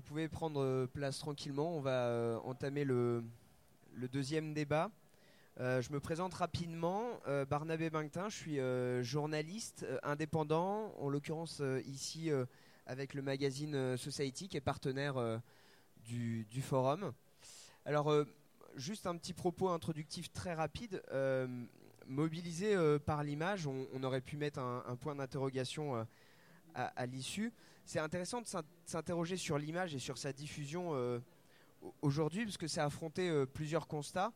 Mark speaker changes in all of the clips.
Speaker 1: vous pouvez prendre place tranquillement. On va entamer le, deuxième débat. je me présente rapidement. Barnabé Bingtin, je suis journaliste indépendant, en l'occurrence ici avec le magazine Society qui est partenaire du, forum. Alors, juste un petit propos introductif très rapide. mobilisé par l'image, on, aurait pu mettre un, point d'interrogation à l'issue c'est intéressant de s'interroger sur l'image et sur sa diffusion euh, aujourd'hui, parce que ça a affronté euh, plusieurs constats.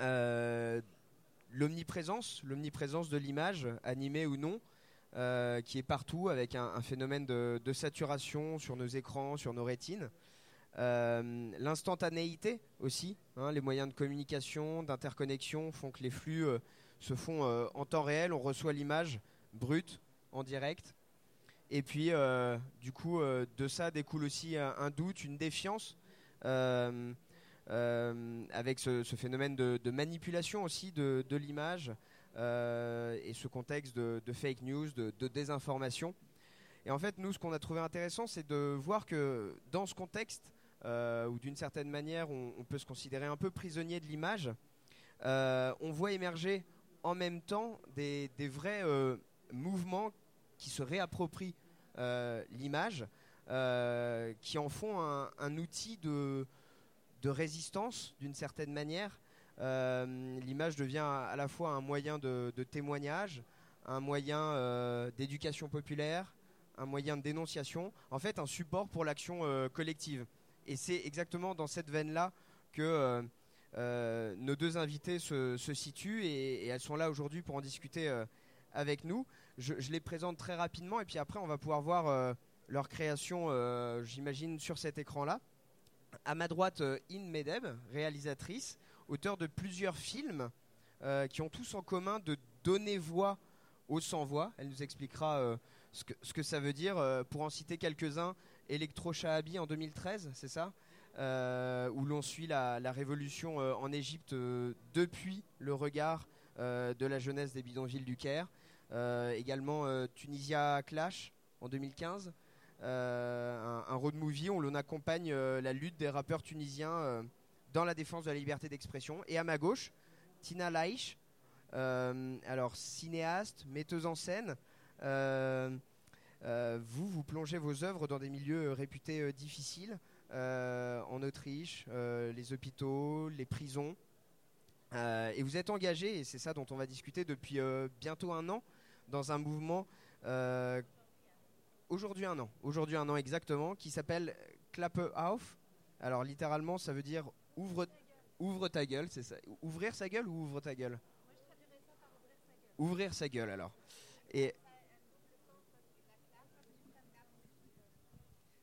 Speaker 1: Euh, l'omniprésence, l'omniprésence de l'image, animée ou non, qui est partout avec un, phénomène de, saturation sur nos écrans, sur nos rétines. L'instantanéité aussi, hein, les moyens de communication, d'interconnexion font que les flux se font en temps réel, on reçoit l'image brute, en direct. Et puis, euh, du coup, euh, de ça découle aussi un, doute, une défiance. Euh, avec ce, phénomène de, manipulation aussi de, l'image et ce contexte de, fake news, de, désinformation. Et en fait, nous, ce qu'on a trouvé intéressant, c'est de voir que dans ce contexte, où d'une certaine manière, on, peut se considérer un peu prisonnier de l'image, on voit émerger en même temps des vrais mouvements qui se réapproprient euh, l'image, euh, qui en font un, outil de, résistance d'une certaine manière. Euh, l'image devient à la fois un moyen de, témoignage, un moyen d'éducation populaire, un moyen de dénonciation, en fait un support pour l'action collective. Et c'est exactement dans cette veine-là que nos deux invités se, situent et, elles sont là aujourd'hui pour en discuter avec nous. Je, les présente très rapidement et puis après on va pouvoir voir euh, leur création, euh, j'imagine, sur cet écran-là. À ma droite, euh, In Medeb, réalisatrice, auteur de plusieurs films qui ont tous en commun de donner voix aux sans-voix. Elle nous expliquera ce que, ça veut dire. pour en citer quelques-uns, Electro Shahabi en 2013, c'est ça où l'on suit la révolution en Égypte depuis le regard de la jeunesse des bidonvilles du Caire. Euh, également euh, Tunisia Clash en 2015. Euh, un, road movie où l'on accompagne la lutte des rappeurs tunisiens dans la défense de la liberté d'expression. Et à ma gauche, Tina Laïch, alors cinéaste, metteuse en scène. vous, vous plongez vos œuvres dans des milieux réputés difficiles, en Autriche, les hôpitaux, les prisons. et vous êtes engagé, et c'est ça dont on va discuter depuis bientôt un an, dans un mouvement euh, aujourd'hui un an, aujourd'hui un an exactement, qui s'appelle Klappe auf. Alors littéralement, ça veut dire ouvre, ouvre ta gueule, c'est ça. Ouvrir sa gueule ou ouvre ta gueule? Ouvrir sa gueule. alors. Et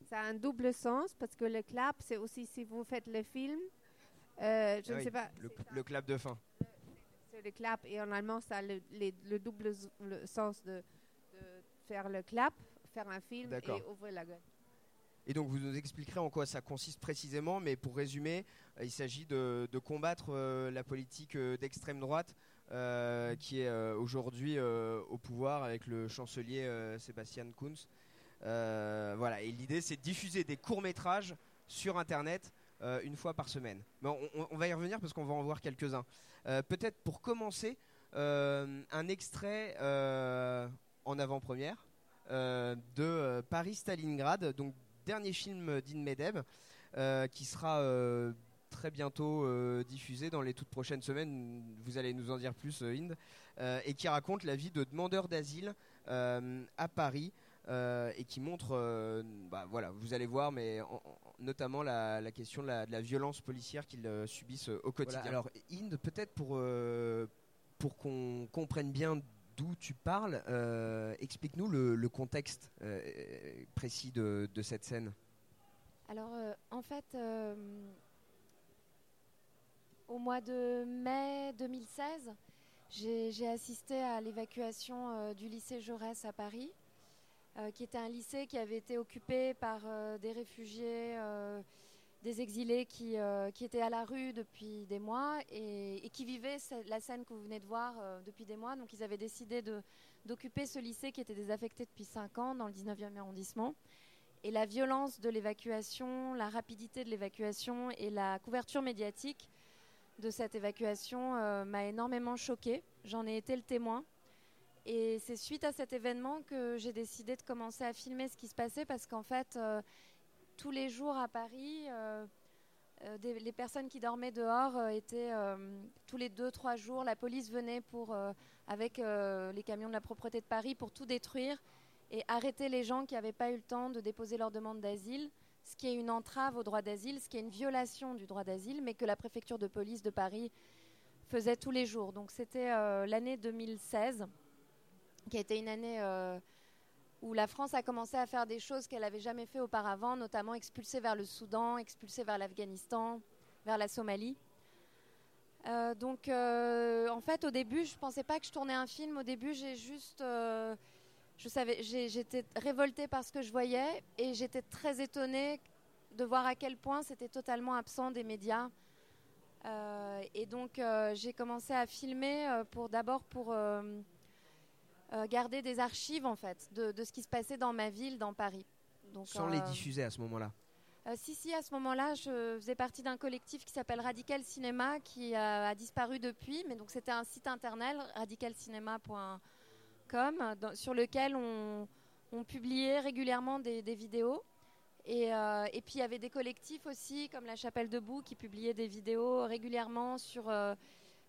Speaker 2: ça a un double sens parce que le clap, c'est aussi si vous faites le film. Euh, je ah ne sais pas.
Speaker 1: le clap de fin
Speaker 2: le clap et en allemand ça a le, double sens de, faire le clap, faire un film et ouvrir la gueule.
Speaker 1: Et donc vous nous expliquerez en quoi ça consiste précisément, mais pour résumer, euh, il s'agit de, combattre euh, la politique euh, d'extrême droite qui est aujourd'hui au pouvoir avec le chancelier Sébastien Kunz. voilà, et l'idée c'est de diffuser des courts métrages sur Internet euh, une fois par semaine. Mais on, va y revenir parce qu'on va en voir quelques-uns. Euh, peut-être pour commencer, euh, un extrait en avant-première de Paris-Stalingrad, donc dernier film d'In Medeb, qui sera très bientôt diffusé dans les toutes prochaines semaines. Vous allez nous en dire plus, Inde, et qui raconte la vie de demandeurs d'asile à Paris. Et qui montre, bah, voilà, vous allez voir, mais notamment la, question de la, violence policière qu'ils euh, subissent euh, au quotidien. alors, Inde, peut-être pour, euh, pour qu'on comprenne bien d'où tu parles, explique-nous le, contexte précis de, de, cette scène.
Speaker 2: Alors, en fait, au mois de mai 2016, j'ai assisté à l'évacuation du lycée Jaurès à Paris. Euh, qui était un lycée qui avait été occupé par euh, des réfugiés, euh, des exilés qui, qui, étaient à la rue depuis des mois et, qui vivaient la scène que vous venez de voir depuis des mois. Donc ils avaient décidé d'occuper ce lycée qui était désaffecté depuis 5 ans dans le 19e arrondissement. Et la violence de l'évacuation, la rapidité de l'évacuation et la couverture médiatique de cette évacuation m'a énormément choquée. J'en ai été le témoin. Et c'est suite à cet événement que j'ai décidé de commencer à filmer ce qui se passait parce qu'en fait, euh, tous les jours à Paris, euh, les personnes qui dormaient dehors étaient tous les deux, trois jours, la police venait avec les camions de la propreté de Paris pour tout détruire et arrêter les gens qui n'avaient pas eu le temps de déposer leur demande d'asile, ce qui est une entrave au droit d'asile, ce qui est une violation du droit d'asile, mais que la préfecture de police de Paris faisait tous les jours. Donc c'était euh, l'année 2016, qui a été une année euh, où la France a commencé à faire des choses qu'elle n'avait jamais fait auparavant, notamment expulser vers le Soudan, expulser vers l'Afghanistan, vers la Somalie. Euh, donc, en fait, au début, je ne pensais pas que je tournais un film. Au début, j'ai juste je savais, j'étais révoltée par ce que je voyais et j'étais très étonnée de voir à quel point c'était totalement absent des médias. Euh, et donc euh, j'ai commencé à filmer euh, pour d'abord pour garder des archives en fait de, ce qui se passait dans ma ville, dans Paris.
Speaker 1: Donc, Sans les diffuser à ce moment-là.
Speaker 2: si si, à ce moment-là, je faisais partie d'un collectif qui s'appelle Radical Cinéma qui a, a, disparu depuis, mais donc c'était un site internet radicalcinéma.com sur lequel on, publiait régulièrement des, vidéos. Euh, et, puis il y avait des collectifs aussi, comme la Chapelle Debout, qui publiaient des vidéos régulièrement sur euh,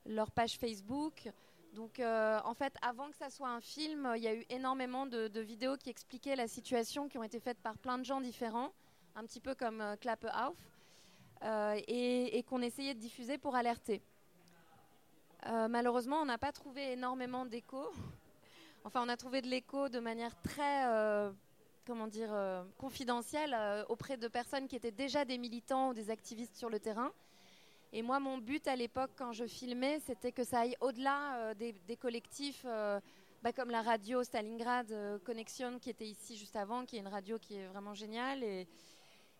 Speaker 2: leur page Facebook. Donc euh, en fait, avant que ça soit un film, il y a eu énormément de, vidéos qui expliquaient la situation, qui ont été faites par plein de gens différents, un petit peu comme Klappe Auf, et, et qu'on essayait de diffuser pour alerter. malheureusement, on n'a pas trouvé énormément d'écho. Enfin, on a trouvé de l'écho de manière très, euh, comment dire, euh, confidentielle euh, auprès de personnes qui étaient déjà des militants ou des activistes sur le terrain. Et moi, mon but à l'époque, quand je filmais, c'était que ça aille au-delà des, collectifs, bah, comme la radio Stalingrad Connection, qui était ici juste avant, qui est une radio qui est vraiment géniale. Et,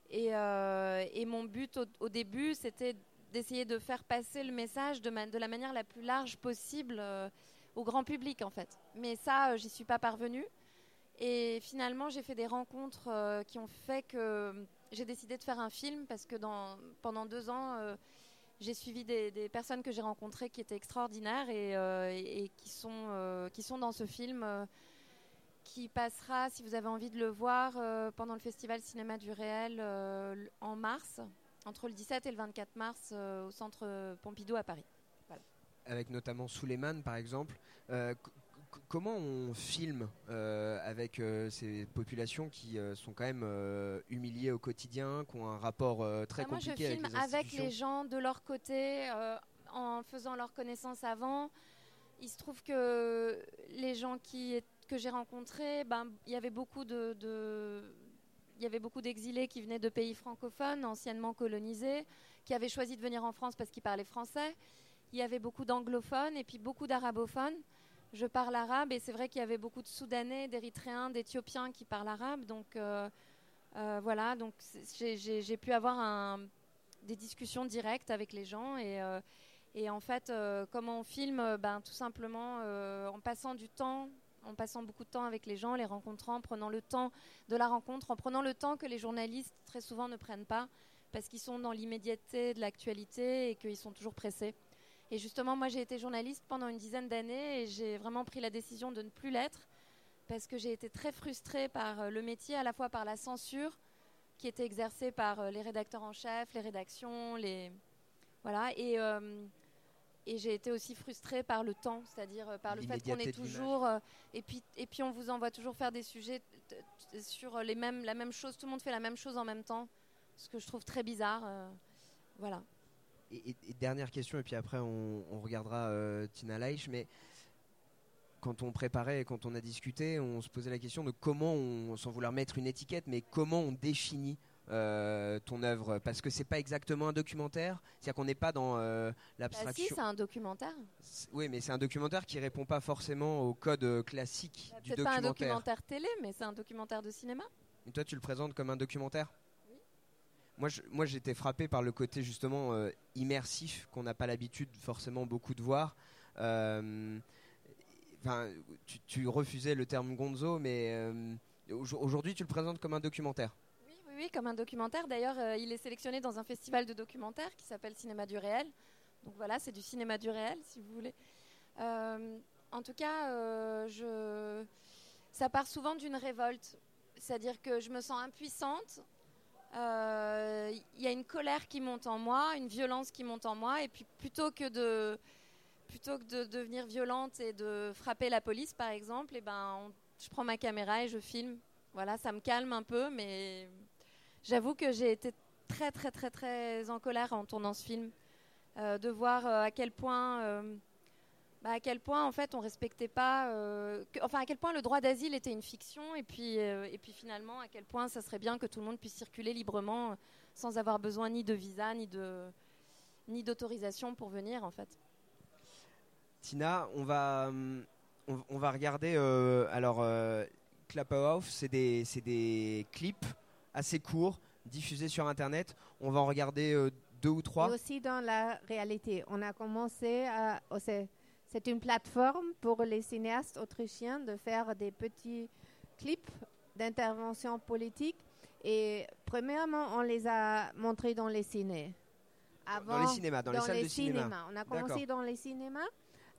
Speaker 2: et, mon but au, début, c'était d'essayer de faire passer le message de, la manière la plus large possible au grand public en fait. Mais ça, euh, j'y suis pas parvenue. Et finalement, j'ai fait des rencontres euh, qui ont fait que j'ai décidé de faire un film parce que pendant deux ans, euh, j'ai suivi des, personnes que j'ai rencontrées qui étaient extraordinaires et, qui, sont, qui sont dans ce film qui passera, si vous avez envie de le voir, pendant le Festival Cinéma du Réel en mars, entre le 17 et le 24 mars au Centre Pompidou à Paris
Speaker 1: avec notamment Suleiman par exemple. Euh, comment on filme euh, avec euh, ces populations qui sont quand même humiliées au quotidien, qui ont un rapport très bah, compliqué
Speaker 2: avec les
Speaker 1: Moi, je filme avec
Speaker 2: les gens de leur côté, en faisant leur connaissance avant. Il se trouve que les gens qui, que j'ai rencontrés, ben, il y avait beaucoup de, il y avait beaucoup d'exilés qui venaient de pays francophones, anciennement colonisés, qui avaient choisi de venir en France parce qu'ils parlaient français il y avait beaucoup d'anglophones et puis beaucoup d'arabophones. Je parle arabe et c'est vrai qu'il y avait beaucoup de Soudanais, d'Érythréens, d'Éthiopiens qui parlent arabe. Donc euh, euh, voilà, donc j'ai pu avoir des discussions directes avec les gens et, euh, en fait, comment on filme ben, Tout simplement en passant du temps en passant beaucoup de temps avec les gens, les rencontrant, en prenant le temps de la rencontre, en prenant le temps que les journalistes très souvent ne prennent pas, parce qu'ils sont dans l'immédiateté de l'actualité et qu'ils sont toujours pressés. Et justement, moi, j'ai été journaliste pendant une dizaine d'années et j'ai vraiment pris la décision de ne plus l'être parce que j'ai été très frustrée par euh, le métier, à la fois par la censure qui était exercée par euh, les rédacteurs en chef, les rédactions, les voilà, et euh, et j'ai été aussi frustrée par le temps, c'est-à-dire par le fait qu'on est toujours et puis et puis on vous envoie toujours faire des sujets sur les mêmes la même chose, tout le monde fait la même chose en même temps, ce que je trouve très bizarre, voilà
Speaker 1: et, dernière question, et puis après on, regardera euh, Tina Leich, mais quand on préparait et quand on a discuté, on se posait la question de comment, on, sans vouloir mettre une étiquette, mais comment on définit euh, ton œuvre Parce que c'est pas exactement un documentaire, c'est-à-dire qu'on n'est pas dans euh, l'abstraction.
Speaker 2: Bah si, c'est un documentaire.
Speaker 1: Oui, mais c'est un documentaire qui répond pas forcément au code classique bah, du documentaire.
Speaker 2: C'est pas un documentaire télé, mais c'est un documentaire de cinéma.
Speaker 1: Et toi, tu le présentes comme un documentaire? Moi, j'étais frappé par le côté justement euh, immersif qu'on n'a pas l'habitude forcément beaucoup de voir. Euh, tu, refusais le terme gonzo, mais euh, Aujourd'hui, tu le présentes comme un documentaire.
Speaker 2: Oui, oui, oui comme un documentaire. D'ailleurs, euh, il est sélectionné dans un festival de documentaires qui s'appelle Cinéma du réel. Donc voilà, c'est du cinéma du réel, si vous voulez. En tout cas, ça part souvent d'une révolte. C'est-à-dire que je me sens impuissante. Il y a une colère qui monte en moi, une violence qui monte en moi. Et puis plutôt que de, plutôt que de devenir violente et de frapper la police, par exemple, et eh ben, je prends ma caméra et je filme. Voilà, ça me calme un peu, mais j'avoue que j'ai été très, très, très, très en colère en tournant ce film. Euh, de voir euh, à quel point. Euh, bah, à quel point en fait on respectait pas, enfin à quel point le droit d'asile était une fiction et puis et puis finalement à quel point ça serait bien que tout le monde puisse circuler librement sans avoir besoin ni de visa ni de ni d'autorisation pour venir en fait.
Speaker 1: Tina, on va, on, va regarder. Euh, alors, euh, Off, c'est des, des, clips assez courts, diffusés sur Internet. On va en regarder euh, deux ou trois.
Speaker 3: aussi dans la réalité. On a commencé à. C'est une plateforme pour les cinéastes autrichiens de faire des petits clips d'intervention politique. Et premièrement, on les a montrés dans les ciné.
Speaker 1: dans les cinémas, dans, les salles de cinéma.
Speaker 3: On a commencé dans les cinémas.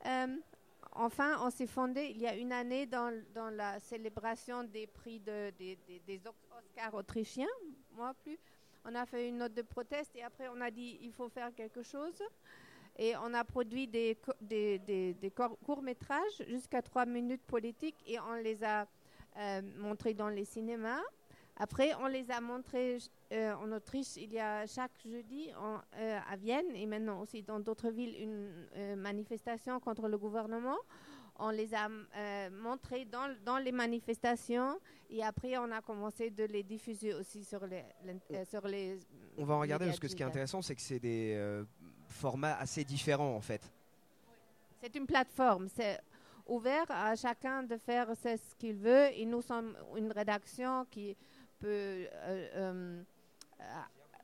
Speaker 3: Euh, enfin, on s'est fondé il y a une année dans, dans la célébration des prix de, des Oscars autrichiens, moi plus. On a fait une note de proteste et après on a dit il faut faire quelque chose. Et on a produit des, des, des courts-métrages jusqu'à trois minutes politiques et on les a euh, montrés dans les cinémas. Après, on les a montrés euh, en Autriche il y a chaque jeudi euh, à Vienne et maintenant aussi dans d'autres villes une manifestation contre le gouvernement. On les a montrés dans, dans, les manifestations et après on a commencé de les diffuser aussi sur les, sur les
Speaker 1: On va en regarder parce que ce qui est intéressant c'est que c'est des formats assez différents en fait.
Speaker 3: C'est une plateforme, c'est ouvert à chacun de faire ce qu'il veut et nous sommes une rédaction qui peut euh, euh,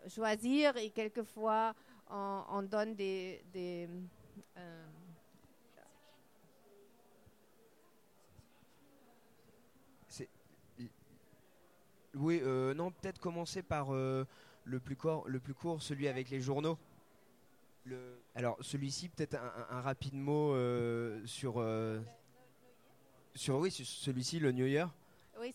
Speaker 3: choisir et quelquefois on, donne des, euh,
Speaker 1: Oui, non, peut-être commencer par le, plus court, le plus court, celui avec les journaux. Alors, celui-ci, peut-être un, rapide mot sur, sur. Oui, celui-ci, le New Year.
Speaker 3: Oui,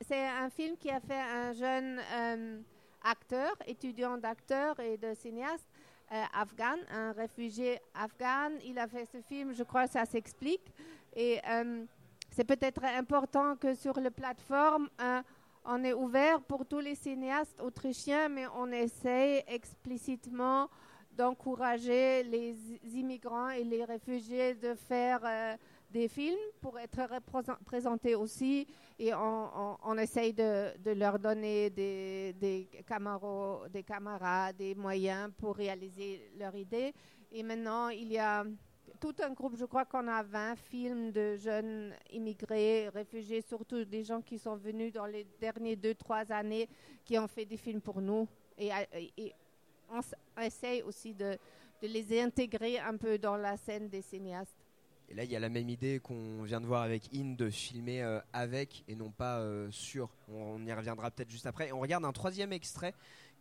Speaker 3: c'est un film qui a fait un jeune euh, acteur, étudiant d'acteur et de cinéaste euh, afghan, un réfugié afghan. Il a fait ce film, je crois que ça s'explique. Et euh, c'est peut-être important que sur la plateforme, on est ouvert pour tous les cinéastes autrichiens, mais on essaye explicitement d'encourager les immigrants et les réfugiés de faire des films pour être présentés aussi et on, essaye de, leur donner des, des, camarades, des moyens pour réaliser leur idée. Et maintenant, il y a tout un groupe, je crois qu'on a 20 films de jeunes immigrés, réfugiés, surtout des gens qui sont venus dans les dernières 2-3 années, qui ont fait des films pour nous. Et on essaye aussi de, de les intégrer un peu dans la scène des cinéastes.
Speaker 1: Et là, il y a la même idée qu'on vient de voir avec In de filmer euh, avec et non pas euh, sur. On, y reviendra peut-être juste après. Et on regarde un troisième extrait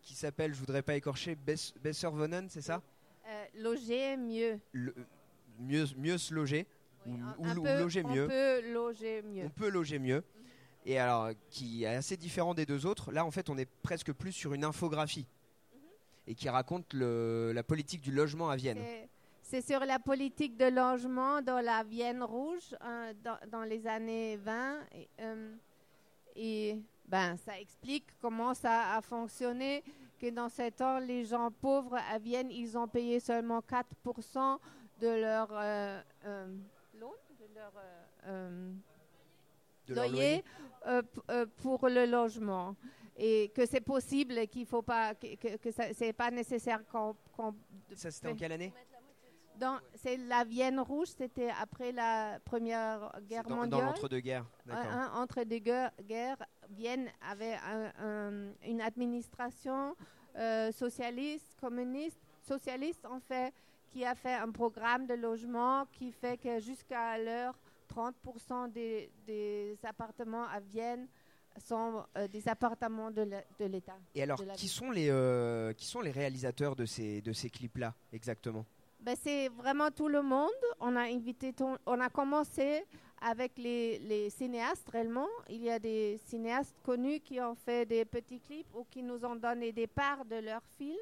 Speaker 1: qui s'appelle, je voudrais pas écorcher, Besser Wohnen, c'est ça?
Speaker 3: Euh, Loger mieux.
Speaker 1: mieux. Mieux se loger. ou,
Speaker 3: loger
Speaker 1: mieux.
Speaker 3: On peut loger mieux.
Speaker 1: On peut loger mieux. Et alors, qui est assez différent des deux autres. Là, en fait, on est presque plus sur une infographie. Et qui raconte le, la politique du logement à Vienne.
Speaker 3: C'est sur la politique de logement dans la Vienne rouge hein, dans, les années 20. Et, euh, et, ben, ça explique comment ça a fonctionné, que dans ce temps, les gens pauvres à Vienne, ils ont payé seulement 4% de leur euh, euh, de leur, loyer, pour le logement et que c'est possible qu'il faut pas que, que, c'est pas nécessaire qu'on
Speaker 1: ça c'était en quelle année?
Speaker 3: C'est la Vienne rouge, c'était après la Première Guerre mondiale. Dans
Speaker 1: l'entre-deux-guerres,
Speaker 3: entre deux guerres, Vienne avait une administration euh, socialiste, communiste, socialiste en fait, qui a fait un programme de logement qui fait que jusqu'à l'heure, 30% des, des, appartements à Vienne sont euh, des appartements de l'État.
Speaker 1: Et alors, qui sont les, euh, qui sont les réalisateurs de ces, de ces clips-là, exactement?
Speaker 3: Ben, c'est vraiment tout le monde. On a invité, ton- on a commencé avec les, les cinéastes réellement. Il y a des cinéastes connus qui ont fait des petits clips ou qui nous ont donné des parts de leurs films.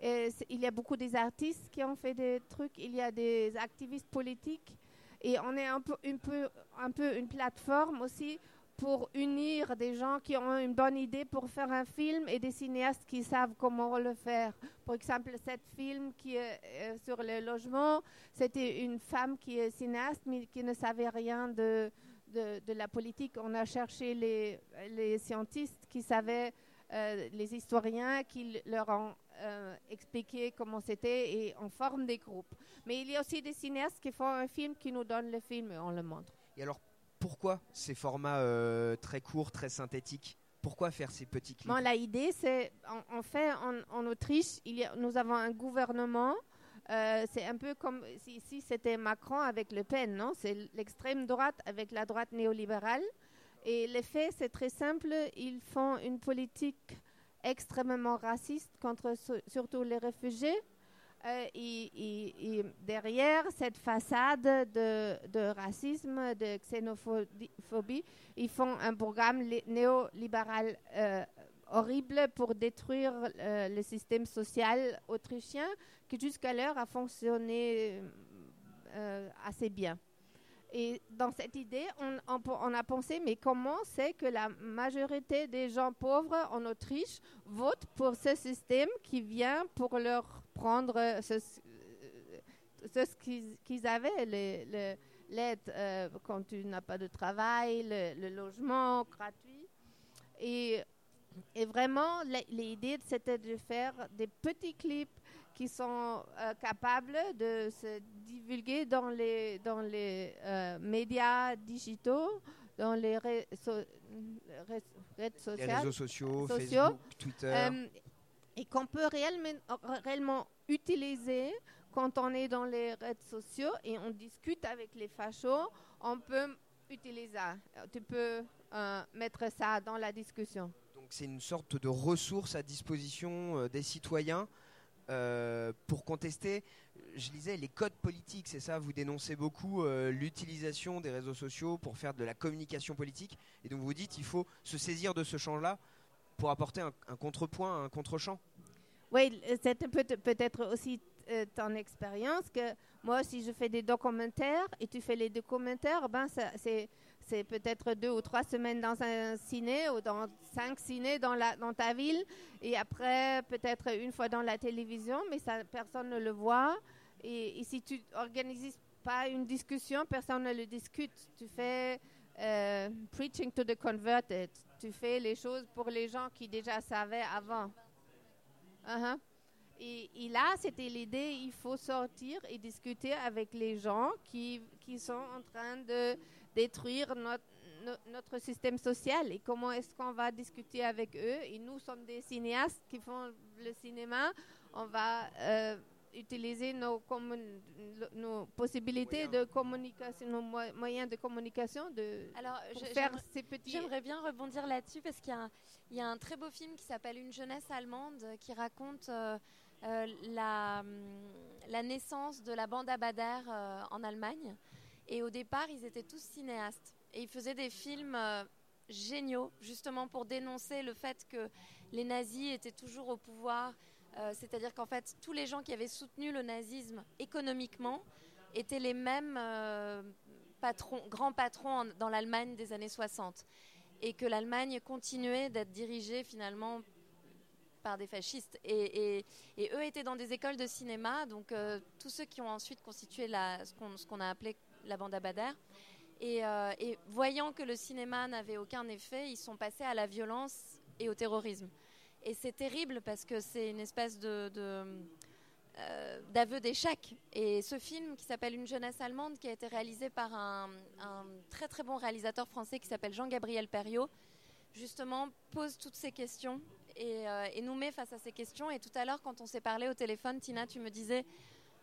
Speaker 3: Et il y a beaucoup des artistes qui ont fait des trucs. Il y a des activistes politiques. Et on est un peu, un peu, un peu une plateforme aussi pour unir des gens qui ont une bonne idée pour faire un film et des cinéastes qui savent comment le faire. Par exemple, cet film qui est euh, sur le logement, c'était une femme qui est cinéaste mais qui ne savait rien de, de, la politique. On a cherché les, les scientistes qui savaient, euh, les historiens qui leur ont euh, expliqué comment c'était et on forme des groupes. Mais il y a aussi des cinéastes qui font un film qui nous donnent le film et on le montre.
Speaker 1: Pourquoi ces formats euh, très courts, très synthétiques Pourquoi faire ces petits clips?
Speaker 3: Bon, la idée, c'est, en, fait, en, Autriche, a- nous avons un gouvernement. euh, c'est un peu comme si c'était Macron avec Le Pen, non? C'est l'extrême droite avec la droite néolibérale. Et l'effet, c'est très simple. Ils font une politique extrêmement raciste contre su- surtout les réfugiés. Euh, et, derrière cette façade de, racisme, de xénophobie, ils font un programme néolibéral euh, horrible pour détruire euh, le système social autrichien qui jusqu'alors a fonctionné assez bien. Et dans cette idée, on, on a pensé, mais comment c'est que la majorité des gens pauvres en Autriche votent pour ce système qui vient pour leur prendre euh, ce, ce- ce qu'ils qu'ils avaient, le- l'aide euh, quand tu n'as pas de travail, le, le logement gratuit. Et, et vraiment, l'idée, c'était de faire des petits clips qui sont euh, capables de se divulguer dans les, dans les euh, médias digitaux, dans les so- réseaux sociaux,
Speaker 1: sociaux, Facebook, Twitter.
Speaker 3: Et qu'on peut réellement, utiliser quand on est dans les réseaux sociaux et on discute avec les fachos, on peut utiliser ça. Tu peux euh, mettre ça dans la discussion.
Speaker 1: Donc c'est une sorte de ressource à disposition euh, des citoyens euh, pour contester, je lisais, les codes politiques, c'est ça, vous dénoncez beaucoup l'utilisation des réseaux sociaux pour faire de la communication politique, et donc vous dites il faut se saisir de ce champ-là pour apporter un, contrepoint, un contre-champ.
Speaker 3: Oui, c'est peut- peut-être aussi euh, ton expérience que moi, si je fais des documentaires et tu fais les documentaires, ben c'est peut-être deux ou trois semaines dans un ciné ou dans cinq cinés dans, ta ville et après peut-être une fois dans la télévision, mais personne ne le voit. Et, si tu organises pas une discussion, personne ne le discute. Tu fais euh, preaching to the converted. Tu fais les choses pour les gens qui déjà savaient avant. Uh-huh. Et, là, c'était l'idée, il faut sortir et discuter avec les gens qui, qui sont en train de détruire notre, no- notre système social et comment est-ce qu'on va discuter avec eux? Et nous sommes des cinéastes qui font le cinéma. On va euh, utiliser nos, possibilités
Speaker 1: Moyens.
Speaker 3: de communication, nos mo- moyens de communication de,
Speaker 2: Alors,
Speaker 3: pour
Speaker 2: je-
Speaker 3: faire ces petits...
Speaker 2: J'aimerais bien rebondir là-dessus parce qu'il y, a un- il y a un très beau film qui s'appelle Une jeunesse allemande qui raconte euh, euh, la, hum, la naissance de la bande Abadère euh, en Allemagne. Et au départ, ils étaient tous cinéastes. Et ils faisaient des films euh, géniaux, justement pour dénoncer le fait que les nazis étaient toujours au pouvoir. Euh, C'est-à-dire qu'en fait, tous les gens qui avaient soutenu le nazisme économiquement étaient les mêmes euh, patrons, grands patrons dans l'Allemagne des années 60 et que l'Allemagne continuait d'être dirigée finalement par des fascistes. Et, eux étaient dans des écoles de cinéma, donc euh, tous ceux qui ont ensuite constitué ce qu'on a appelé la bande. Et, euh, et voyant que le cinéma n'avait aucun effet, ils sont passés à la violence et au terrorisme. Et c'est terrible parce que c'est une espèce de, euh, d'aveu d'échec. Et ce film qui s'appelle Une jeunesse allemande, qui a été réalisé par un, très très bon réalisateur français qui s'appelle Jean-Gabriel Perriot, justement pose toutes ces questions et, euh, et nous met face à ces questions. Et tout à l'heure, quand on s'est parlé au téléphone, Tina, tu me disais,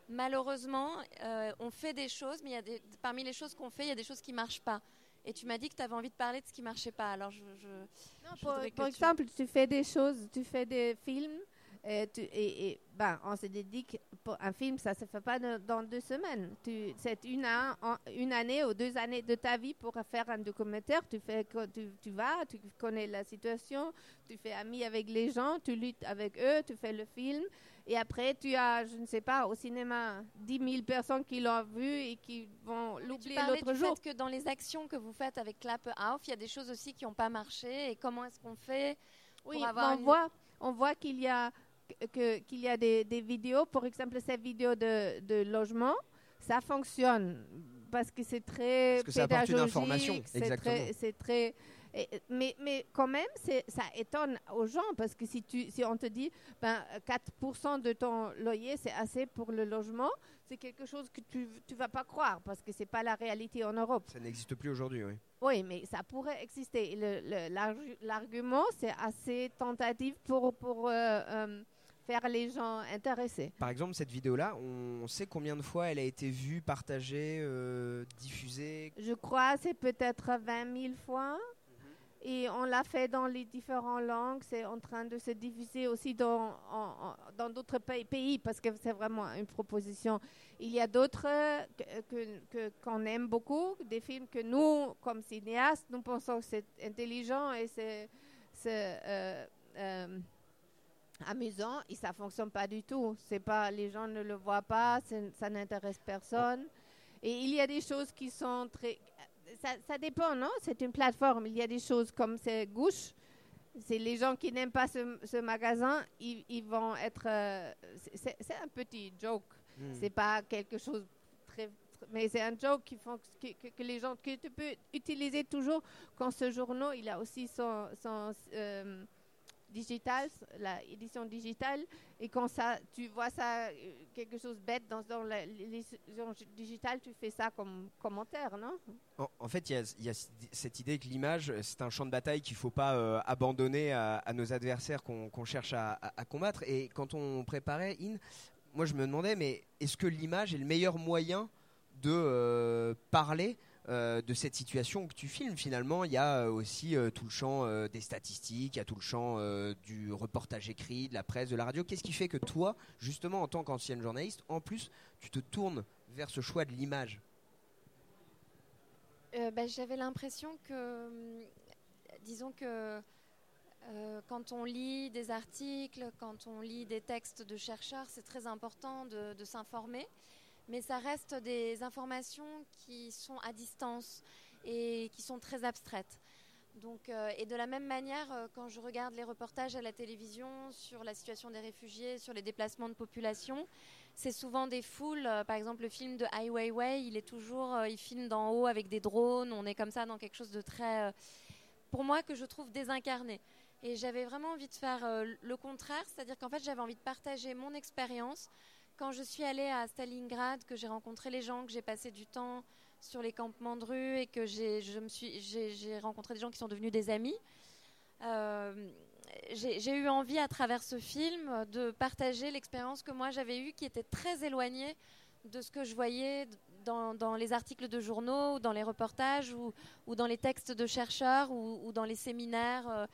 Speaker 2: malheureusement, euh, on fait des choses, mais parmi les choses qu'on fait, il y a des choses qui marchent pas. Et tu m'as dit que tu avais envie de parler de ce qui marchait pas. Alors, je, je,
Speaker 3: Non,
Speaker 2: je
Speaker 3: pour,
Speaker 2: que tu-
Speaker 3: exemple, tu fais des choses, tu fais des films, et, tu- et- et, ben, on se dédique pour un film, ça se fait pas de- dans deux semaines. C'est une, an- en- une année ou deux années de ta vie pour faire un documentaire. Tu, fais, tu vas, tu connais la situation, tu fais ami avec les gens, tu luttes avec eux, tu fais le film. Et après, tu as, je ne sais pas, au cinéma, 10 000 personnes qui l'ont vu et qui vont l'oublier l'autre jour.
Speaker 2: fait que dans les actions que vous faites avec Clap Off, il y a des choses aussi qui n'ont pas marché. Et comment est-ce qu'on fait
Speaker 3: Oui,
Speaker 2: pour avoir
Speaker 3: on,
Speaker 2: une-
Speaker 3: voit, on voit qu'il y a, que, qu'il y a des, des vidéos, par exemple cette vidéo de, de logement, ça fonctionne parce que c'est très
Speaker 1: Parce que ça apporte une
Speaker 3: pédagogique, très- C'est très, et- mais, mais quand même, ça étonne aux gens parce que si, tu, si on te dit ben, 4% de ton loyer, c'est assez pour le logement, c'est quelque chose que tu ne vas pas croire parce que ce n'est pas la réalité en Europe.
Speaker 1: Ça n'existe plus aujourd'hui, oui.
Speaker 3: Oui, mais ça pourrait exister. L'argument, c'est assez tentatif pour, pour euh, euh, faire les gens intéressés.
Speaker 1: Par exemple, cette vidéo-là, on sait combien de fois elle a été vue, partagée, euh, diffusée?
Speaker 3: Je crois que c'est peut-être 20 000 fois. Et on l'a fait dans les différentes langues. C'est en train de se diffuser aussi dans dans d'autres pays, parce que c'est vraiment une proposition. Il y a d'autres que- qu'on aime beaucoup, des films que nous, comme cinéastes, nous pensons que c'est intelligent et c'est euh, euh, amusant. Et ça fonctionne pas du tout. C'est pas les gens ne le voient pas, ça n'intéresse personne. Et il y a des choses qui sont très. Ça, ça dépend, non? C'est une plateforme. Il y a des choses comme c'est gauche. C'est les gens qui n'aiment pas ce, ce magasin, ils, ils vont être. euh, c'est- un petit joke.
Speaker 1: Hmm.
Speaker 3: C'est pas quelque chose très. Mais c'est un joke qui font que, que- que les gens que tu peux utiliser toujours quand ce journal il a aussi son, son euh, digital, la édition digitale, et quand ça, tu vois ça euh, quelque chose bête dans, l'édition digitale, tu fais ça comme commentaire, non?
Speaker 1: En, fait, il y a, cette idée que l'image, c'est un champ de bataille qu'il ne faut pas euh, abandonner à, nos adversaires qu'on cherche à combattre. Et quand on préparait In, moi je me demandais, mais est-ce que l'image est le meilleur moyen de euh, parler euh, de cette situation que tu filmes Finalement, il y a euh, aussi euh, tout le champ des statistiques, il y a tout le champ du reportage écrit, de la presse, de la radio. Qu'est-ce qui fait que toi, justement, en tant qu'ancienne journaliste, en plus, tu te tournes vers ce choix de l'image?
Speaker 2: Bah, J'avais l'impression que, disons que quand on lit des articles, quand on lit des textes de chercheurs, c'est très important de s'informer, mais ça reste des informations qui sont à distance et qui sont très abstraites. Donc, euh, et de la même manière, euh, quand je regarde les reportages à la télévision sur la situation des réfugiés, sur les déplacements de population, c'est souvent des foules. euh, par exemple, le film de Ai Weiwei, il est toujours, il filme d'en haut avec des drones. On est comme ça dans quelque chose de très, pour moi, que je trouve désincarné. Et j'avais vraiment envie de faire le contraire, c'est-à-dire qu'en fait, j'avais envie de partager mon expérience quand je suis allée à Stalingrad, que j'ai rencontré les gens, que j'ai passé du temps sur les campements de rue et que j'ai, rencontré des gens qui sont devenus des amis. Euh, j'ai eu envie à travers ce film euh, de partager l'expérience que moi j'avais eue qui était très éloignée de ce que je voyais dans, les articles de journaux, ou dans les reportages ou, dans les textes de chercheurs ou, ou dans les séminaires.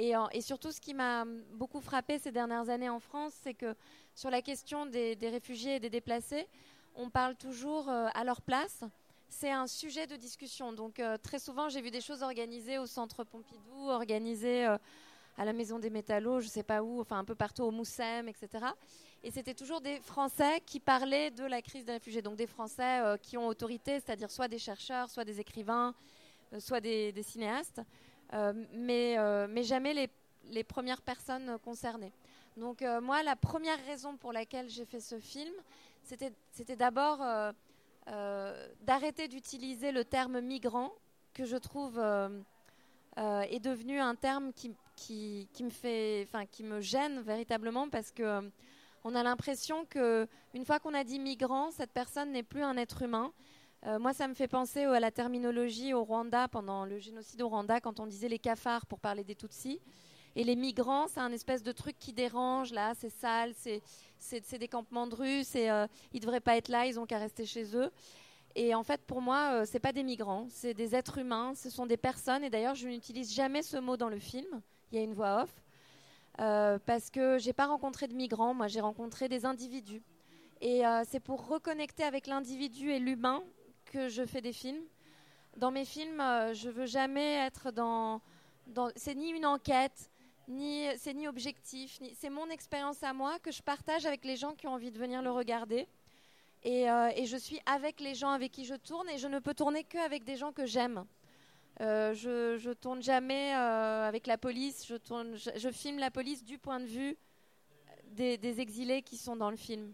Speaker 2: Et, surtout, ce qui m'a beaucoup frappé ces dernières années en France, c'est que sur la question des, réfugiés et des déplacés, on parle toujours euh, à leur place. C'est un sujet de discussion. Donc euh, très souvent, j'ai vu des choses organisées au Centre Pompidou, organisées euh, à la Maison des Métallos, je ne sais pas où, enfin un peu partout au Moussem, etc. Et c'était toujours des Français qui parlaient de la crise des réfugiés. Donc des Français qui ont autorité, c'est-à-dire soit des chercheurs, soit des écrivains, soit des, cinéastes, mais, euh, mais jamais les, premières personnes concernées. Donc euh, moi, la première raison pour laquelle j'ai fait ce film, c'était d'abord euh, euh, d'arrêter d'utiliser le terme migrant, que je trouve euh, euh, est devenu un terme qui, me fait, qui me gêne véritablement parce que euh, a l'impression que une fois qu'on a dit migrant, cette personne n'est plus un être humain. Euh, moi, ça me fait penser à la terminologie au Rwanda pendant le génocide au Rwanda, quand on disait les cafards pour parler des Tutsis. Et les migrants, c'est un espèce de truc qui dérange, là, c'est sale, c'est, des campements de rue, euh, ils ne devraient pas être là, ils ont qu'à rester chez eux. et en fait, pour moi, euh, c'est pas des migrants, c'est des êtres humains, ce sont des personnes. Et d'ailleurs, je n'utilise jamais ce mot dans le film. Il y a une voix off. Euh, parce que j'ai pas rencontré de migrants, moi j'ai rencontré des individus. Et c'est pour reconnecter avec l'individu et l'humain que je fais des films. Dans mes films, euh, je veux jamais être dans. c'est ni une enquête, ni c'est ni objectif, ni, c'est mon expérience à moi que je partage avec les gens qui ont envie de venir le regarder. Et, euh, je suis avec les gens avec qui je tourne et je ne peux tourner qu'avec des gens que j'aime. Euh, je, je tourne jamais avec la police, je, filme la police du point de vue des, des exilés qui sont dans le film.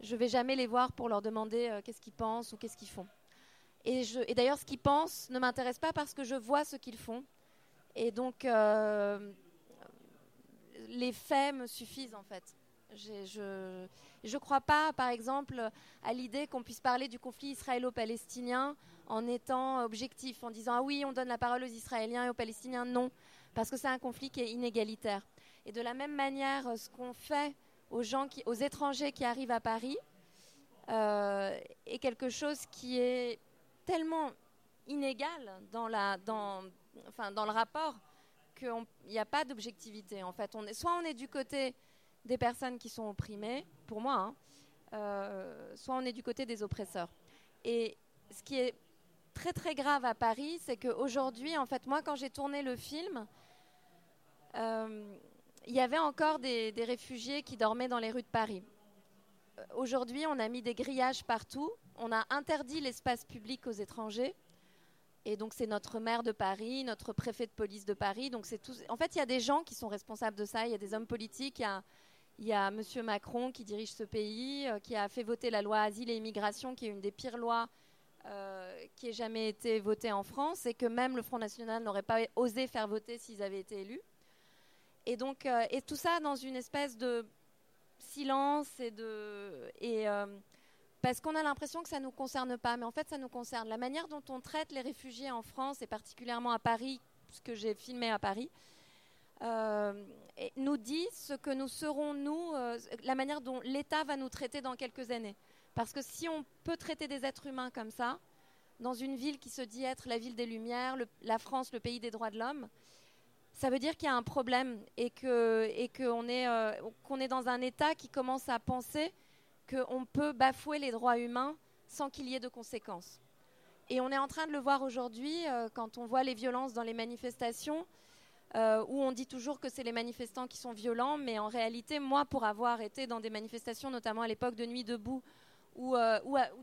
Speaker 2: Je vais jamais les voir pour leur demander qu'est-ce qu'ils pensent ou qu'est-ce qu'ils font. Et, d'ailleurs, ce qu'ils pensent ne m'intéresse pas parce que je vois ce qu'ils font. Et donc, euh, les faits me suffisent en fait. Je ne crois pas, par exemple, à l'idée qu'on puisse parler du conflit israélo-palestinien en étant objectif, en disant ah oui, on donne la parole aux Israéliens et aux Palestiniens. Non, parce que c'est un conflit qui est inégalitaire. Et de la même manière, ce qu'on fait aux étrangers qui arrivent à Paris, euh, est quelque chose qui est tellement inégal dans, le rapport qu'il n'y a pas d'objectivité. En fait, soit on est du côté des personnes qui sont opprimées, pour moi, hein, euh, soit on est du côté des oppresseurs. Et ce qui est très très grave à Paris, c'est qu'aujourd'hui, en fait, moi, quand j'ai tourné le film, euh, il y avait encore des réfugiés qui dormaient dans les rues de Paris. Euh, Aujourd'hui, on a mis des grillages partout, on a interdit l'espace public aux étrangers. Et donc, c'est notre maire de Paris, notre préfet de police de Paris. Donc, c'est tous... En fait, il y a des gens qui sont responsables de ça. Il y a des hommes politiques. Il y a, M. Macron qui dirige ce pays, euh, qui a fait voter la loi Asile et Immigration, qui est une des pires lois euh, qui ait jamais été votée en France et que même le Front National n'aurait pas osé faire voter s'ils avaient été élus. Et donc, et tout ça dans une espèce de silence et de et euh, parce qu'on a l'impression que ça nous concerne pas, mais en fait ça nous concerne. La manière dont on traite les réfugiés en France et particulièrement à Paris, puisque j'ai filmé à Paris, euh, et nous dit ce que nous serons nous, euh, la manière dont l'État va nous traiter dans quelques années. Parce que si on peut traiter des êtres humains comme ça, dans une ville qui se dit être la ville des Lumières, la France, le pays des droits de l'homme, ça veut dire qu'il y a un problème et euh, qu'on est dans un État qui commence à penser qu'on peut bafouer les droits humains sans qu'il y ait de conséquences. Et on est en train de le voir aujourd'hui euh, quand on voit les violences dans les manifestations, euh, où on dit toujours que c'est les manifestants qui sont violents, mais en réalité, moi, pour avoir été dans des manifestations, notamment à l'époque de Nuit debout, ou,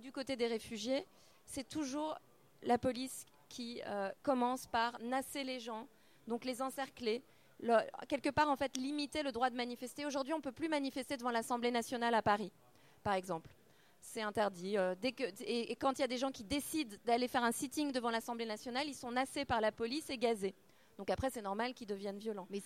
Speaker 2: du côté des réfugiés, c'est toujours la police qui commence par nasser les gens, donc les encercler, le- quelque part en fait limiter le droit de manifester. Aujourd'hui, on ne peut plus manifester devant l'Assemblée nationale à Paris, par exemple. C'est interdit. Euh, dès que, et, et quand il y a des gens qui décident d'aller faire un sitting devant l'Assemblée nationale, ils sont nassés par la police et gazés. Donc après, c'est normal qu'ils deviennent violents.
Speaker 3: Mais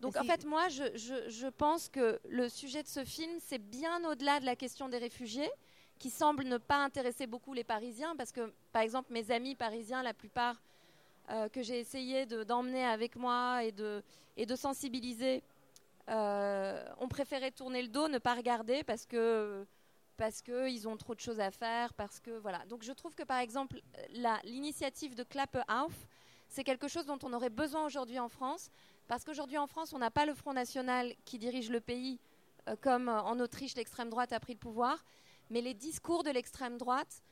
Speaker 2: Donc en fait, moi, je, je- je pense que le sujet de ce film, c'est bien au-delà de la question des réfugiés, qui semble ne pas intéresser beaucoup les Parisiens, parce que, par exemple, mes amis parisiens, la plupart euh, que j'ai essayé de- d'emmener avec moi et de, sensibiliser, euh, ont préféré tourner le dos, ne pas regarder, parce que parce qu'ils ont trop de choses à faire, parce que voilà. Donc je trouve que par exemple l'initiative de Klappe Auf, c'est quelque chose dont on aurait besoin aujourd'hui en France, parce qu'aujourd'hui en France, on n'a pas le Front National qui dirige le pays, euh, comme en Autriche l'extrême droite a pris le pouvoir, mais les discours de l'extrême droite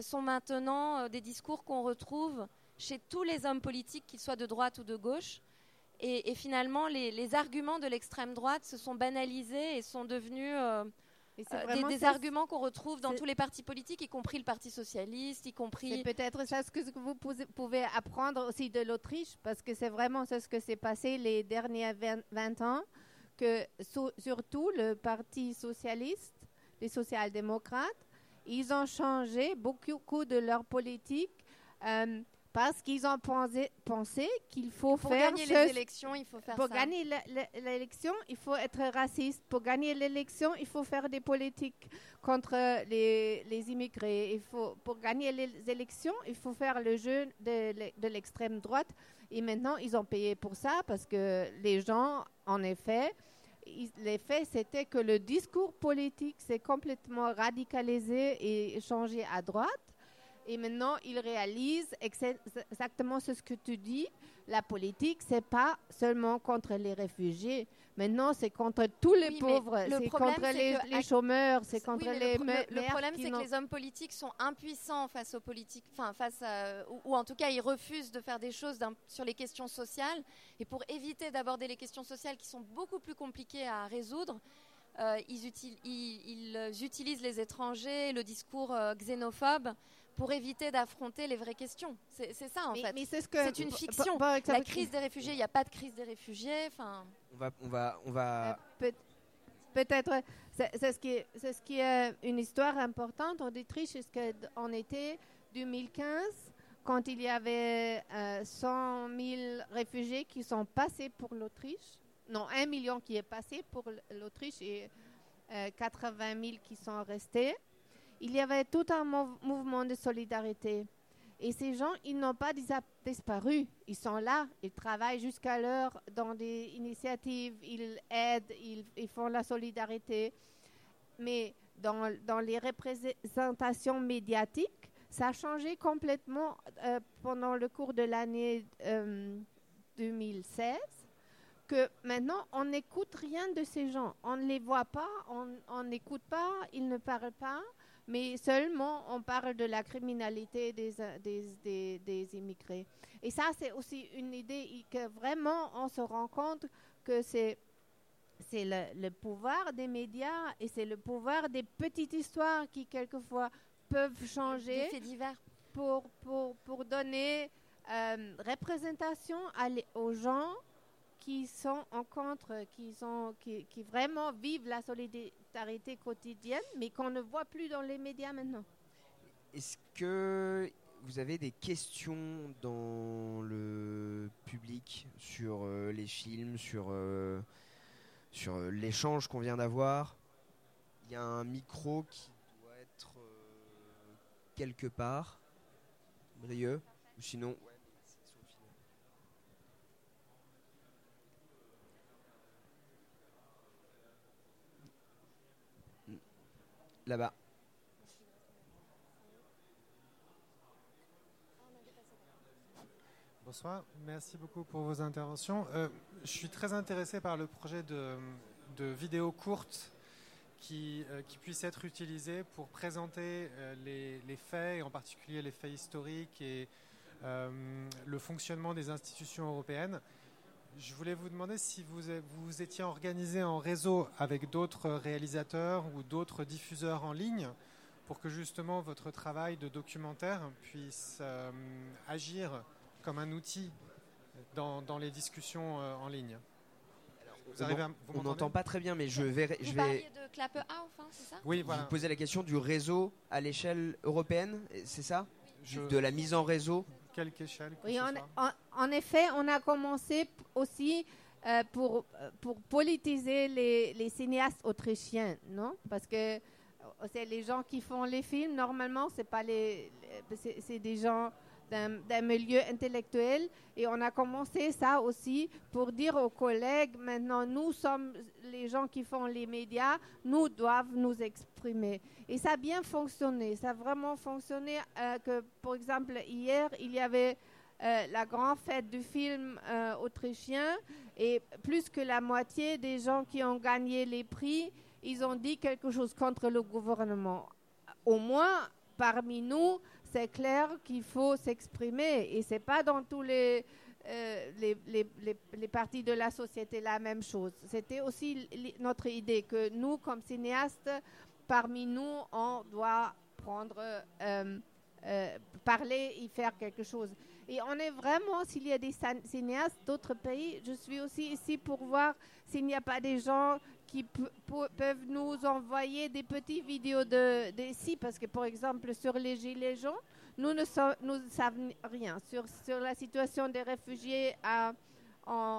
Speaker 2: sont maintenant des discours qu'on retrouve chez tous les hommes politiques, qu'ils soient de droite ou de gauche. Et, et finalement, les, les arguments de l'extrême droite se sont banalisés et sont devenus euh, euh, des, arguments qu'on retrouve dans tous les partis politiques, y compris le Parti socialiste, y
Speaker 3: C'est
Speaker 2: compris.
Speaker 3: peut-être ça ce que vous pouvez- apprendre aussi de l'Autriche, parce que c'est vraiment ce que s'est passé les derniers 20, 20 ans, que surtout le Parti socialiste, les social-démocrates, ils ont changé beaucoup de leur politique euh, parce qu'ils ont pensé, pensé qu'il faut
Speaker 2: Pour
Speaker 3: faire
Speaker 2: gagner
Speaker 3: ce-
Speaker 2: les élections, il faut faire
Speaker 3: pour
Speaker 2: ça.
Speaker 3: gagner l'é- l'é- l'élection, il faut être raciste. Pour gagner l'élection, il faut faire des politiques contre les, les immigrés. Il faut, pour gagner les élections, il faut faire le jeu de, l'e- de l'extrême droite. Et maintenant, ils ont payé pour ça parce que les gens, en effet, l'effet, c'était que le discours politique s'est complètement radicalisé et changé à droite. Et maintenant, ils réalisent exactement ce que tu dis. La politique, c'est pas seulement contre les réfugiés. Maintenant, c'est contre tous les pauvres, c'est contre les, chômeurs, c'est contre les.
Speaker 2: Le, le problème, c'est que les hommes politiques sont impuissants face aux politiques, enfin face à, ou, en tout cas, ils refusent de faire des choses sur les questions sociales. Et pour éviter d'aborder les questions sociales qui sont beaucoup plus compliquées à résoudre, euh, ils, ils, utilisent les étrangers, le discours euh, xénophobe pour éviter d'affronter les vraies questions. C'est ça en fait. c'est une fiction. La crise des réfugiés, il n'y a pas de crise des réfugiés. Enfin.
Speaker 1: On va, on va, on va.
Speaker 3: Euh, peut-être. c'est ce qui est, c'est ce qui est une histoire importante en Autriche, qu'en été 2015, quand il y avait 100 000 réfugiés qui sont passés pour l'Autriche non, un million qui est passé pour l'Autriche et 80 euh, 000 qui sont restés. Il y avait tout un mouvement de solidarité. Et ces gens, ils n'ont pas disparu. Ils sont là, ils travaillent jusqu'à l'heure dans des initiatives, ils aident, ils, font la solidarité. Mais dans, les représentations médiatiques, ça a changé complètement euh, pendant le cours de l'année 2016 euh, maintenant, on n'écoute rien de ces gens. On ne les voit pas, on n'écoute pas, ils ne parlent pas, mais seulement on parle de la criminalité des, des, des, immigrés. Et ça, c'est aussi une idée que vraiment on se rend compte que c'est c'est le, pouvoir des médias et c'est le pouvoir des petites histoires qui quelquefois peuvent changer
Speaker 2: divers.
Speaker 3: Pour, pour, pour donner euh, représentation aux gens qui sont en contre, qui, sont, qui, qui vraiment vivent la solidarité quotidienne, mais qu'on ne voit plus dans les médias maintenant.
Speaker 1: Est-ce que vous avez des questions dans le public sur euh, les films, sur, euh, sur euh, l'échange qu'on vient d'avoir? Il y a un micro qui doit être quelque part. Brieux Ou sinon, là-bas.
Speaker 4: Bonsoir, merci beaucoup pour vos interventions. Euh, je suis très intéressé par le projet de, de vidéos courtes qui, euh, qui puissent être utilisées pour présenter euh, les, les, faits, en particulier les faits historiques et le fonctionnement des institutions européennes. Je voulais vous demander si vous vous étiez organisé en réseau avec d'autres réalisateurs ou d'autres diffuseurs en ligne pour que justement votre travail de documentaire puisse euh, agir comme un outil dans, dans les discussions euh, en ligne.
Speaker 1: vous on n'entend pas très bien, mais je vais.
Speaker 2: Vous
Speaker 1: je
Speaker 2: vais... de Clap enfin, c'est ça?
Speaker 4: Oui, voilà.
Speaker 1: Vous posez la question du réseau à l'échelle européenne, c'est ça? De la mise en réseau
Speaker 4: oui,
Speaker 3: en, effet, on a commencé aussi euh, pour, pour politiser les, les, cinéastes autrichiens, non? Parce que euh, c'est les gens qui font les films, normalement, c'est pas les, c'est des gens d'un milieu intellectuel. Et on a commencé ça aussi pour dire aux collègues, maintenant, nous sommes les gens qui font les médias, nous doivent nous exprimer. Et ça a bien fonctionné. Ça a vraiment fonctionné. Euh, que, par exemple, hier, il y avait euh, la grande fête du film euh, autrichien et plus que la moitié des gens qui ont gagné les prix, ils ont dit quelque chose contre le gouvernement. Au moins, parmi nous, c'est clair qu'il faut s'exprimer et c'est pas dans tous les, euh, les, les, les, parties de la société la même chose. C'était aussi notre idée que nous, comme cinéastes, parmi nous, on doit prendre, euh, euh, parler et faire quelque chose. Et on est vraiment, s'il y a des cinéastes d'autres pays, je suis aussi ici pour voir s'il n'y a pas des gens qui peuvent nous envoyer des petites vidéos de, parce que par exemple sur les Gilets jaunes, nous ne savons rien. Sur, la situation des réfugiés en,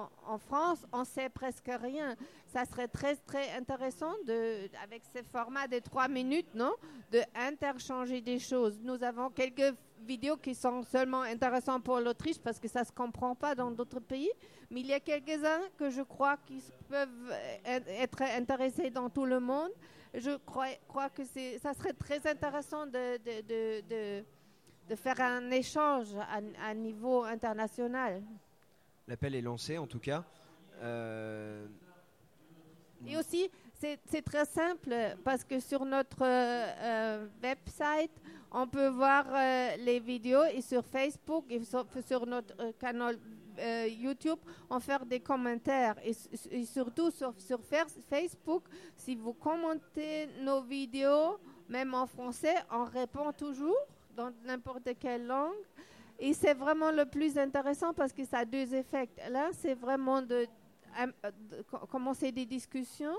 Speaker 3: France, on sait presque rien. Ça serait très très intéressant de, avec ce format de trois minutes, non, de interchanger des choses. Nous avons quelques vidéos qui sont seulement intéressantes pour l'Autriche parce que ça ne se comprend pas dans d'autres pays. Mais il y a quelques-uns que je crois qui peuvent être intéressés dans tout le monde. Je crois, crois que ça serait très intéressant de, de, de, de faire un échange à, à niveau international.
Speaker 1: L'appel est lancé en tout cas. Euh,
Speaker 3: Et aussi, c'est très simple parce que sur notre euh, euh, website, on peut voir euh, les vidéos et sur Facebook et sur, notre canal YouTube, on fait des commentaires. Et, surtout sur, sur Facebook, si vous commentez nos vidéos, même en français, on répond toujours dans n'importe quelle langue. Et c'est vraiment le plus intéressant parce que ça a deux effets. Là, c'est vraiment de, commencer des discussions.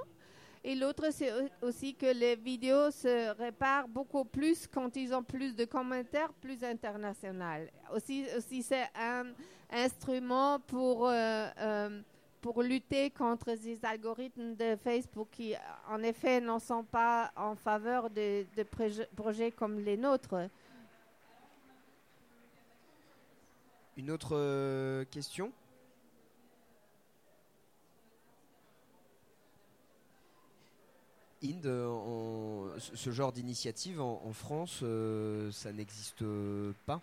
Speaker 3: Et l'autre, c'est au- aussi que les vidéos se réparent beaucoup plus quand ils ont plus de commentaires, plus international. Aussi, c'est un instrument pour, euh, euh, pour lutter contre ces algorithmes de Facebook qui, en effet, n'en sont pas en faveur de, de proje- projets comme les nôtres.
Speaker 1: Une autre euh, question? Inde, euh, en- ce genre d'initiative en, en France, euh, ça n'existe pas?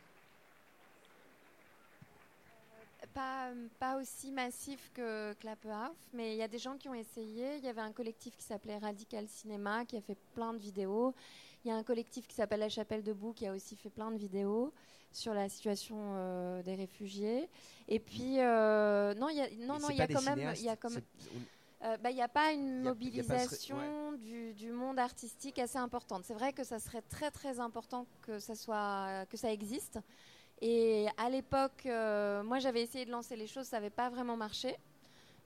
Speaker 2: Pas, pas aussi massif que Clapperhouse, mais il y a des gens qui ont essayé. Il y avait un collectif qui s'appelait Radical Cinéma qui a fait plein de vidéos. Il y a un collectif qui s'appelle La Chapelle Debout qui a aussi fait plein de vidéos sur la situation euh, des réfugiés. Et puis, euh, non, il y a, non,
Speaker 1: Mais
Speaker 2: non,
Speaker 1: c'est
Speaker 2: il y a
Speaker 1: pas des
Speaker 2: quand même.
Speaker 1: cinéastes,
Speaker 2: Il y a quand même
Speaker 1: on-
Speaker 2: euh, bah, il n'y a pas une
Speaker 1: Y a- pas ce-
Speaker 2: mobilisation du, du monde artistique assez importante. C'est vrai que ça serait très très important que ça soit que ça existe. Et à l'époque, euh, moi j'avais essayé de lancer les choses, ça n'avait pas vraiment marché.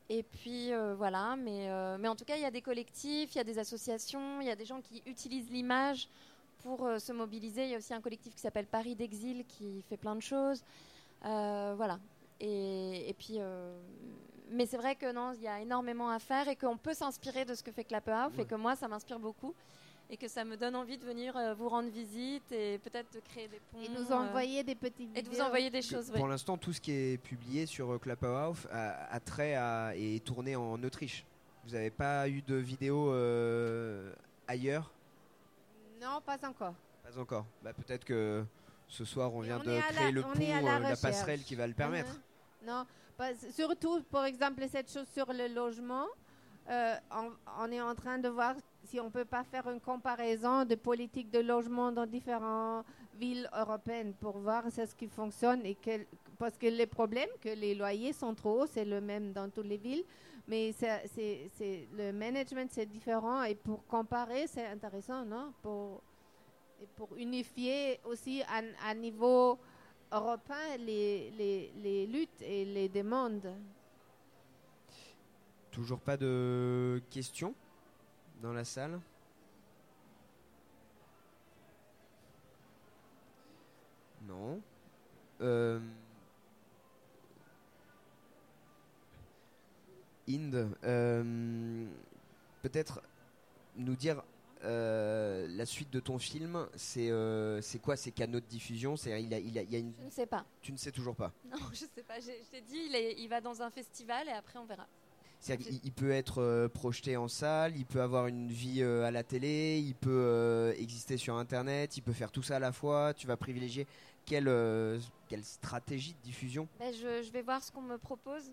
Speaker 2: Et puis euh, voilà, mais, mais en tout cas il y a des collectifs, il y a des associations, il y a des gens qui utilisent l'image pour se mobiliser. Il y a aussi un collectif qui s'appelle Paris d'Exil qui fait plein de choses. Voilà. Et, et puis, mais c'est vrai que non, il y a énormément à faire et qu'on peut s'inspirer de ce que fait Clapperhouse et
Speaker 1: Ouais.
Speaker 2: que moi, ça m'inspire beaucoup et que ça me donne envie de venir euh, vous rendre visite et peut-être de créer des ponts.
Speaker 3: Et nous
Speaker 2: euh,
Speaker 3: envoyer des petites
Speaker 2: et de vous
Speaker 3: vidéos.
Speaker 2: envoyer des choses.
Speaker 1: Pour
Speaker 2: oui.
Speaker 1: l'instant, tout ce qui est publié sur euh, Clapperhouse a, a trait à, et est tourné en Autriche. Vous n'avez pas eu de vidéo euh, ailleurs?
Speaker 3: Non, pas encore.
Speaker 1: Pas encore. Bah, Peut-être que ce soir, on vient
Speaker 3: on
Speaker 1: de créer
Speaker 3: la-
Speaker 1: le
Speaker 3: on
Speaker 1: pont,
Speaker 3: la
Speaker 1: euh, la passerelle qui va le permettre.
Speaker 3: Mhm. Non, surtout, par exemple, cette chose sur le logement, euh, on, est en train de voir si on peut pas faire une comparaison de politique de logement dans différentes villes européennes pour voir ce qui fonctionne et parce que les problèmes que les loyers sont trop hauts, c'est le même dans toutes les villes, mais c'est, le management c'est différent et pour comparer c'est intéressant, non? Pour unifier aussi à, à niveau européen les, les, les luttes et les demandes.
Speaker 1: Toujours pas de questions dans la salle Non. Euh, Inde, euh, peut-être nous dire euh, la suite de ton film, c'est euh, c'est quoi ces canaux de diffusion? C'est il a, il a, il y a une,
Speaker 2: Je ne sais pas.
Speaker 1: tu ne sais toujours pas?
Speaker 2: Non, je sais pas. Je t'ai dit, il, est- il va dans un festival et après on verra.
Speaker 1: C'est-à-dire qu'il peut être euh, projeté en salle, il peut avoir une vie à la télé, il peut exister sur Internet, il peut faire tout ça à la fois. Tu vas privilégier quelle, quelle stratégie de diffusion?
Speaker 2: Ben, je, je vais voir ce qu'on me propose.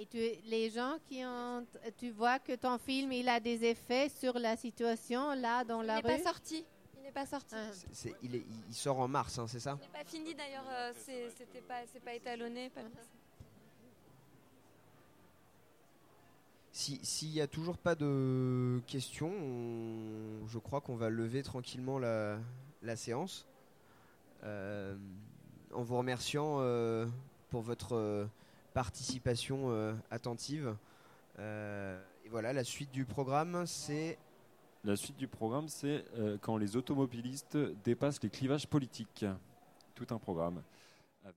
Speaker 3: Et tu, les gens qui ont, tu vois que ton film il a des effets sur la situation là dans
Speaker 2: Il
Speaker 3: la
Speaker 2: n'est
Speaker 3: rue?
Speaker 2: pas sorti. Il n'est pas sorti.
Speaker 3: Ah.
Speaker 1: Il, est- il sort en mars, hein, c'est ça?
Speaker 2: Il n'est pas fini d'ailleurs. euh, C'était pas, c'est pas étalonné. pas-
Speaker 1: Si- S'il n'y a toujours pas de questions, on- je crois qu'on va lever tranquillement la, la séance. Euh, en vous remerciant euh, pour votre euh, participation euh, attentive. Euh, et voilà, la suite du programme, c'est
Speaker 5: La suite du programme, c'est euh, quand les automobilistes dépassent les clivages politiques. Tout un programme.